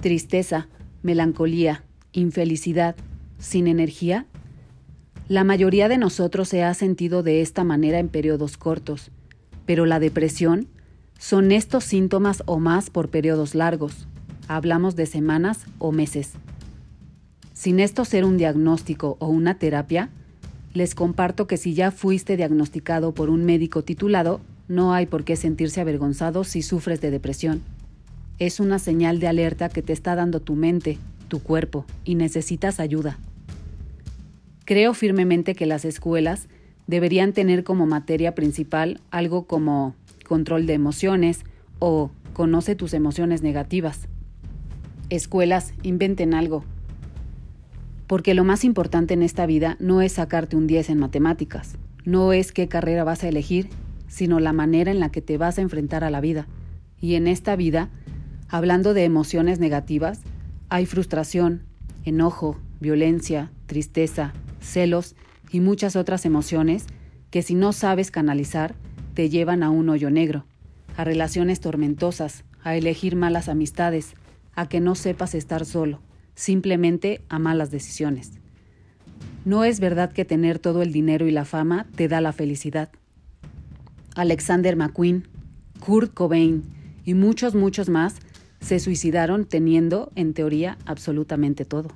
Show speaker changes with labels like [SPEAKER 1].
[SPEAKER 1] tristeza, melancolía, infelicidad, sin energía? La mayoría de nosotros se ha sentido de esta manera en periodos cortos, pero la depresión son estos síntomas o más por periodos largos. Hablamos de semanas o meses. Sin esto ser un diagnóstico o una terapia, les comparto que si ya fuiste diagnosticado por un médico titulado, no hay por qué sentirse avergonzado si sufres de depresión. Es una señal de alerta que te está dando tu mente, tu cuerpo, y necesitas ayuda. Creo firmemente que las escuelas deberían tener como materia principal algo como control de emociones o conoce tus emociones negativas. Escuelas, inventen algo, porque lo más importante en esta vida no es sacarte un 10 en matemáticas, no es qué carrera vas a elegir, sino la manera en la que te vas a enfrentar a la vida. Y en esta vida, hablando de emociones negativas, hay frustración, enojo, violencia, tristeza, celos y muchas otras emociones que si no sabes canalizar, te llevan a un hoyo negro, a relaciones tormentosas, a elegir malas amistades, a que no sepas estar solo simplemente a malas decisiones. No es verdad que tener todo el dinero y la fama te da la felicidad. Alexander McQueen, Kurt Cobain y muchos, muchos más se suicidaron teniendo, en teoría, absolutamente todo.